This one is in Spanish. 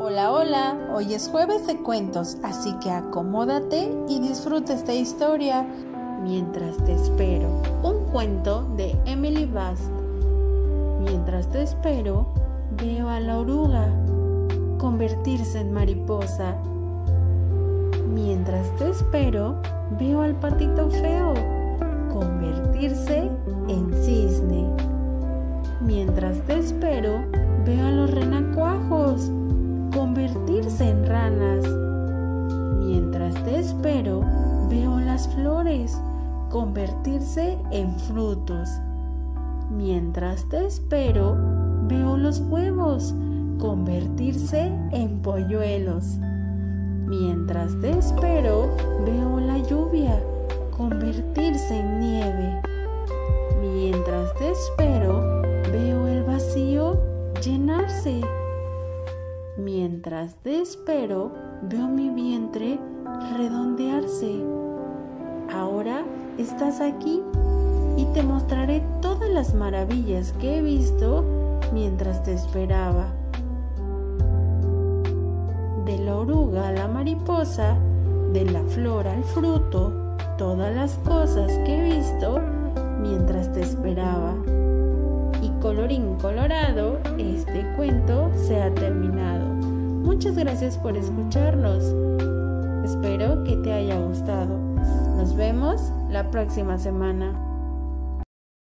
Hola, hola, hoy es jueves de cuentos, así que acomódate y disfruta esta historia mientras te espero. Un cuento de Emily Bast. Mientras te espero, veo a la oruga convertirse en mariposa. Mientras te espero, veo al patito feo convertirse en cisne. Mientras te espero, convertirse en frutos. Mientras te espero, veo los huevos convertirse en polluelos. Mientras te espero, veo la lluvia convertirse en nieve. Mientras te espero, veo el vacío llenarse. Mientras te espero, veo mi vientre redondearse. Estás aquí y te mostraré todas las maravillas que he visto mientras te esperaba. De la oruga a la mariposa, de la flor al fruto, todas las cosas que he visto mientras te esperaba. Y colorín colorado, este cuento se ha terminado. Muchas gracias por escucharnos. Te haya gustado. Nos vemos la próxima semana.